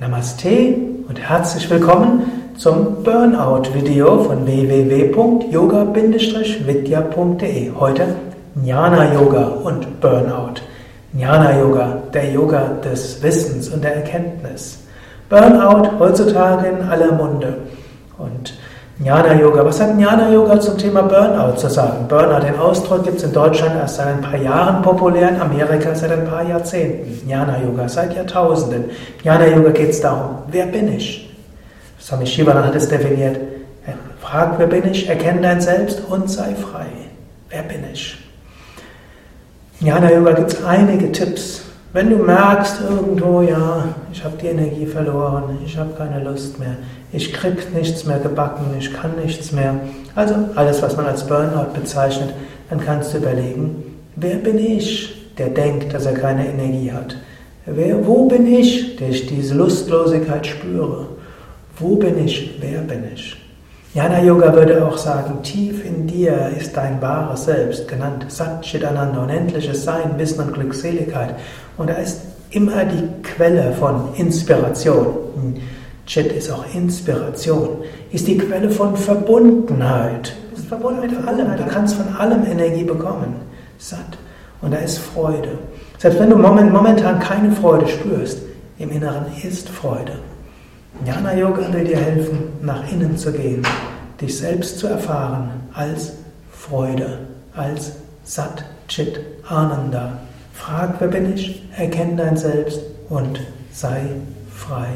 Namaste und herzlich willkommen zum Burnout-Video von www.yoga-vidya.de. Heute Jnana Yoga und Burnout. Jnana Yoga, der Yoga des Wissens und der Erkenntnis. Burnout heutzutage in aller Munde. Und Jnana Yoga. Was hat Jnana Yoga zum Thema Burnout zu sagen? Burnout, den Ausdruck gibt es in Deutschland erst seit ein paar Jahren populär, in Amerika seit ein paar Jahrzehnten. Jnana Yoga seit Jahrtausenden. Jnana Yoga geht es darum, wer bin ich? Swami Shivananda hat es definiert. Frag, wer bin ich? Erkenne dein Selbst und sei frei. Wer bin ich? Jnana Yoga gibt es einige Tipps. Wenn du merkst irgendwo, ja, ich habe die Energie verloren, ich habe keine Lust mehr, ich krieg nichts mehr gebacken, ich kann nichts mehr. Also alles, was man als Burnout bezeichnet, dann kannst du überlegen, wer bin ich, der denkt, dass er keine Energie hat? Wer, wo bin ich, der ich diese Lustlosigkeit spüre? Wo bin ich? Wer bin ich? Jana Yoga würde auch sagen, tief in dir ist dein wahres Selbst, genannt Satchitananda, unendliches Sein, Wissen und Glückseligkeit. Und da ist immer die Quelle von Inspiration. Chit ist auch Inspiration, ist die Quelle von Verbundenheit. Du bist verbunden mit allem, du kannst von allem Energie bekommen. Satt. Und da ist Freude. Selbst wenn du momentan keine Freude spürst, im Inneren ist Freude. Jnana Yoga will dir helfen, nach innen zu gehen, dich selbst zu erfahren als Freude, als Sat, Chit, Ananda. Frag, wer bin ich, erkenne dein Selbst und sei frei.